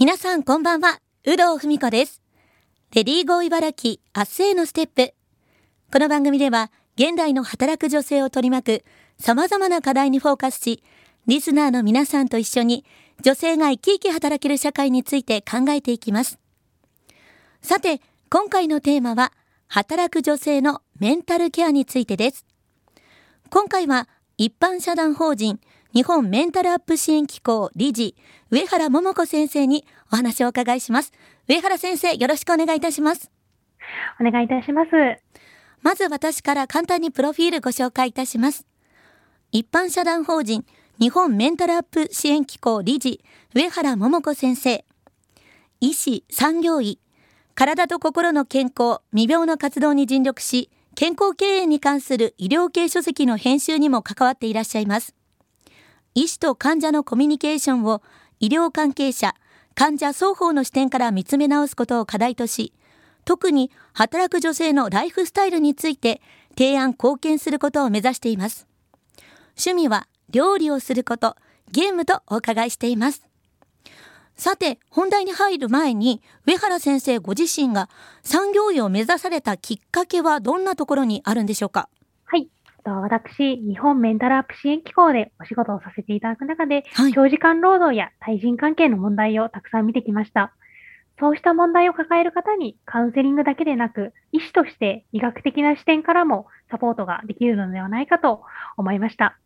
皆さんこんばんは、有働文子です。レディーゴー茨城明日へのステップ。この番組では、現代の働く女性を取り巻く様々な課題にフォーカスし、リスナーの皆さんと一緒に女性が生き生き働ける社会について考えていきます。さて、今回のテーマは、働く女性のメンタルケアについてです。今回は、一般社団法人日本メンタルアップ支援機構理事、上原桃子先生にお話をお伺いします。上原先生、よろしくお願いいたします。お願いいたします。まず私から簡単にプロフィールご紹介いたします。一般社団法人日本メンタルアップ支援機構理事、上原桃子先生。医師、産業医、体と心の健康、未病の活動に尽力し、健康経営に関する医療系書籍の編集にも関わっていらっしゃいます。医師と患者のコミュニケーションを医療関係者、患者双方の視点から見つめ直すことを課題とし、特に働く女性のライフスタイルについて提案貢献することを目指しています。趣味は料理をすること、ゲームとお伺いしています。さて、本題に入る前に、上原先生ご自身が産業医を目指されたきっかけはどんなところにあるんでしょうか？私、日本メンタルアップ支援機構でお仕事をさせていただく中で、はい長時間労働や対人関係の問題をたくさん見てきました。そうした問題を抱える方にカウンセリングだけでなく、医師として医学的な視点からもサポートができるのではないかと思いました。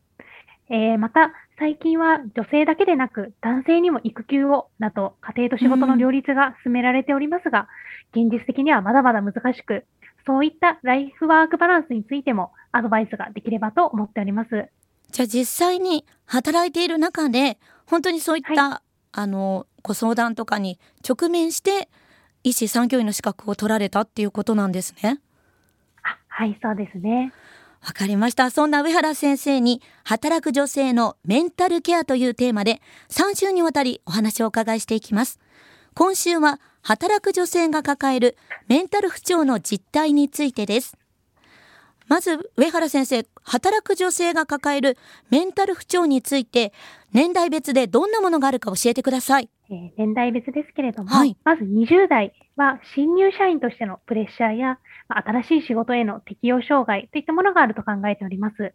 えーまた、最近は女性だけでなく男性にも育休をなど家庭と仕事の両立が進められておりますが、現実的にはまだまだ難しく、そういったライフワークバランスについてもアドバイスができればと思っております。じゃあ実際に働いている中で、本当にそういった、あの、ご相談とかに直面して、医師産業医の資格を取られたっていうことなんですね。あはい、そうですね。わかりました。そんな上原先生に、働く女性のメンタルケアというテーマで、3週にわたりお話をお伺いしていきます。今週は、働く女性が抱えるメンタル不調の実態についてです。まず、上原先生、働く女性が抱えるメンタル不調について、年代別でどんなものがあるか教えてください。えー年代別ですけれども、はいまず20代は新入社員としてのプレッシャーや、まあ新しい仕事への適応障害といったものがあると考えております。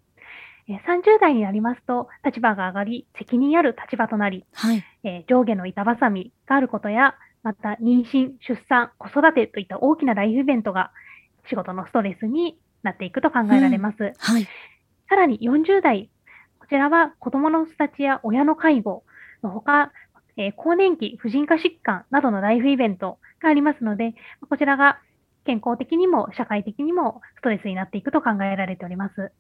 えー30代になりますと、立場が上がり、責任ある立場となり、はい。えー上下の板挟みがあることや、また妊娠、出産、子育てといった大きなライフイベントが仕事のストレスになっていくと考えられます。はい。さらに40代、こちらは子供の育ちや親の介護のほか、えー更年期、婦人科疾患などのライフイベントがありますので、こちらが健康的にも社会的にもストレスになっていくと考えられております。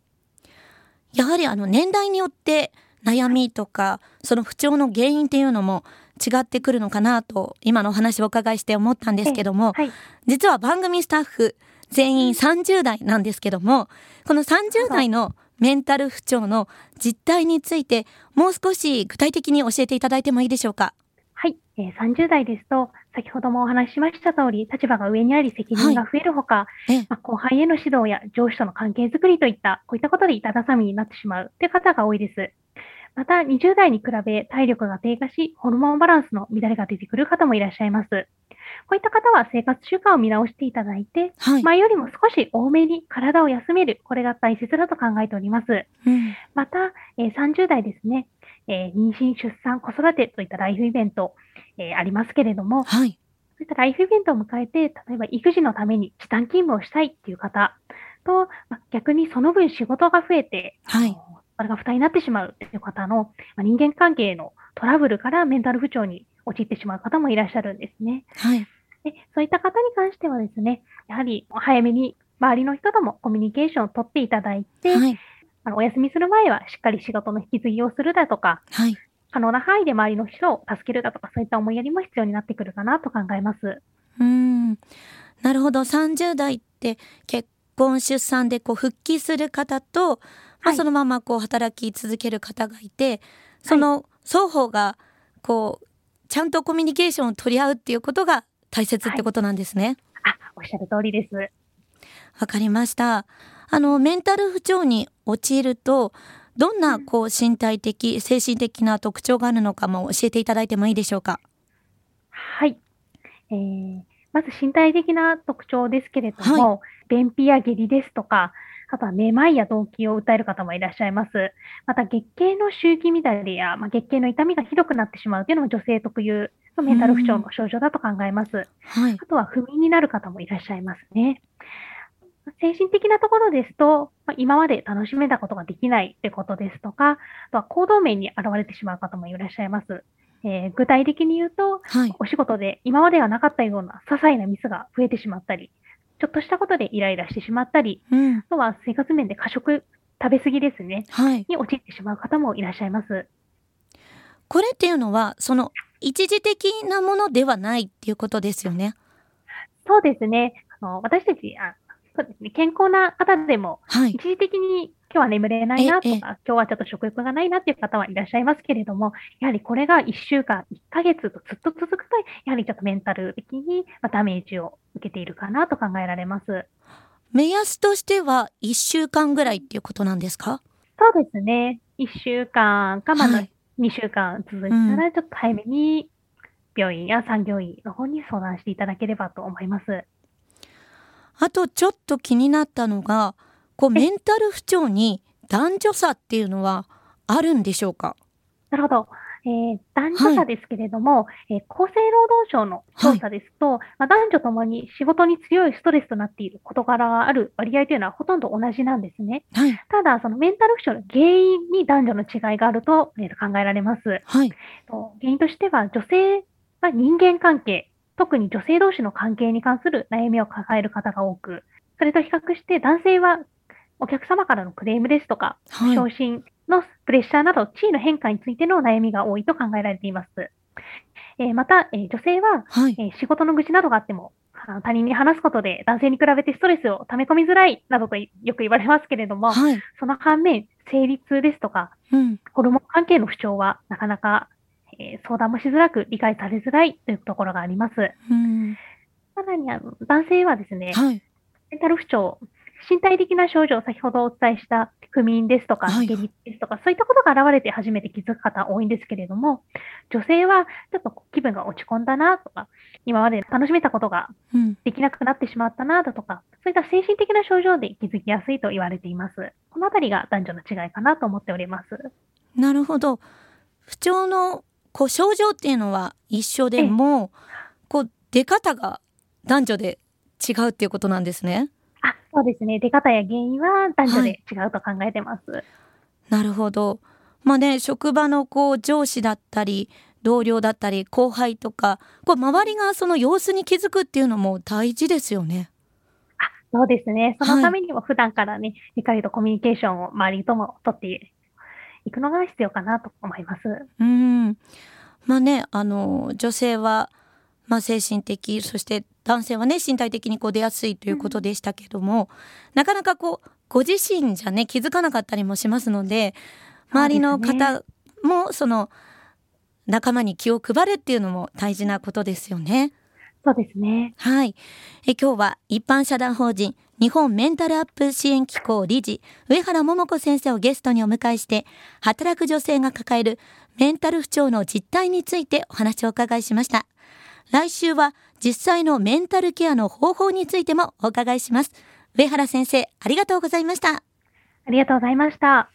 やはりあの年代によって悩みとかその不調の原因っていうのも違ってくるのかなと今のお話をお伺いして思ったんですけどもはい。実は番組スタッフ全員30代なんですけどもこの30代のメンタル不調の実態についてもう少し具体的に教えていただいてもいいでしょうか？はい、えー30代ですと、先ほどもお話ししました通り、立場が上にあり責任が増えるほか、ええまあ、後輩への指導や上司との関係づくりといった、こういったことで板挟みになってしまうという方が多いです。また、20代に比べ体力が低下し、ホルモンバランスの乱れが出てくる方もいらっしゃいます。こういった方は生活習慣を見直していただいて、はい、前よりも少し多めに体を休める、これが大切だと考えております。うん。また、えー30代ですね、えー妊娠、出産、子育てといったライフイベント、えーありますけれども、はい。そういったライフイベントを迎えて、例えば育児のために時短勤務をしたいっていう方と、まあ逆にその分仕事が増えて、はい。それが負担になってしまうっていう方の、まあ人間関係のトラブルからメンタル不調に陥ってしまう方もいらっしゃるんですね。はい。でそういった方に関してはですね、やはり早めに周りの人ともコミュニケーションを取っていただいて、はい。あのお休みする前はしっかり仕事の引き継ぎをするだとか、はい。可能な範囲で周りの人を助けるだとか、そういった思いやりも必要になってくるかなと考えます。うん。なるほど。30代って結婚出産でこう復帰する方と、まあ、はい。そのままこう働き続ける方がいてその双方がこうちゃんとコミュニケーションを取り合うっていうことが大切ってことなんですね。あ、おっしゃる通りです。わかりました。あのメンタル不調に陥るとどんなこう身体的精神的な特徴があるのかも教えていただいてもいいでしょうか？はい。えー、まず身体的な特徴ですけれども、便秘や下痢ですとか、あとはめまいや動悸を訴える方もいらっしゃいます。また月経の周期乱れや、まあ、月経の痛みがひどくなってしまうというのも女性特有のメンタル不調の症状だと考えます。はい、あとは不眠になる方もいらっしゃいますね。精神的なところですと、まあ、今まで楽しめたことができないってことですとか、あとは行動面に現れてしまう方もいらっしゃいます。えー、具体的に言うと、はい、お仕事で今まではなかったような些細なミスが増えてしまったり、ちょっとしたことでイライラしてしまったり、うん、あとは生活面で過食、食べ過ぎですね、はい、に陥ってしまう方もいらっしゃいます。これっていうのは、その一時的なものではないっていうことですよね？そうですね。あの私たちあ、そうですね、健康な方でも、はい、一時的に今日は眠れないなとか、今日はちょっと食欲がないなっていう方はいらっしゃいますけれども、やはりこれが1週間、1ヶ月とずっと続くと、やはりちょっとメンタル的にダメージを受けているかなと考えられます。目安としては1週間ぐらいっていうことなんですか？そうですね。1週間か、まだ2週間続いたら、ちょっと早めに病院や産業医の方に相談していただければと思います。あとちょっと気になったのが、こうメンタル不調に男女差っていうのはあるんでしょうか？なるほど。えー、男女差ですけれども、はい、えー、厚生労働省の調査ですと、はい、まあ、男女ともに仕事に強いストレスとなっている事柄がある割合というのはほとんど同じなんですね。はい、ただ、そのメンタル不調の原因に男女の違いがあると、えー、考えられます。はい、原因としては、女性は人間関係、特に女性同士の関係に関する悩みを抱える方が多く、それと比較して男性はお客様からのクレームですとか、はい、昇進のプレッシャーなど地位の変化についての悩みが多いと考えられています。えー、また、えー、女性は、はい、えー、仕事の愚痴などがあっても、他人に話すことで男性に比べてストレスを溜め込みづらいなどとよく言われますけれども、はい、その反面、生理痛ですとか、うん、ホルモン関係の不調はなかなか、えー、相談もしづらく理解されづらいというところがあります。うん、さらにあの男性はですね、はい、メンタル不調、身体的な症状、先ほどお伝えした不眠ですとか、下痢ですとか、そういったことが現れて初めて気づく方多いんですけれども、女性はちょっと気分が落ち込んだなとか、今まで楽しめたことができなくなってしまったなだとか、そういった精神的な症状で気づきやすいと言われています。このあたりが男女の違いかなと思っております。なるほど。不調のこう症状っていうのは一緒でも、こう出方が男女で違うっていうことなんですね。あ、そうですね。出方や原因は男女で違うと考えてます。はい、なるほど。まあね、職場のこう上司だったり、同僚だったり、後輩とか、こう周りがその様子に気づくっていうのも大事ですよね。あ、そうですね。そのためにも普段からね、はい、しっかりとコミュニケーションを周りとも取っていくのが必要かなと思います。うん。まあね、あの、女性は、まあ、精神的そして男性はね身体的にこう出やすいということでしたけども、うん、なかなかこうご自身じゃね気づかなかったりもしますので周りの方もその仲間に気を配るっていうのも大事なことですよね。そうですね。はい。え今日は一般社団法人日本メンタルアップ支援機構理事上原桃子先生をゲストにお迎えして働く女性が抱えるメンタル不調の実態についてお話をお伺いしました。来週は実際のメンタルケアの方法についてもお伺いします。上原先生、ありがとうございました。ありがとうございました。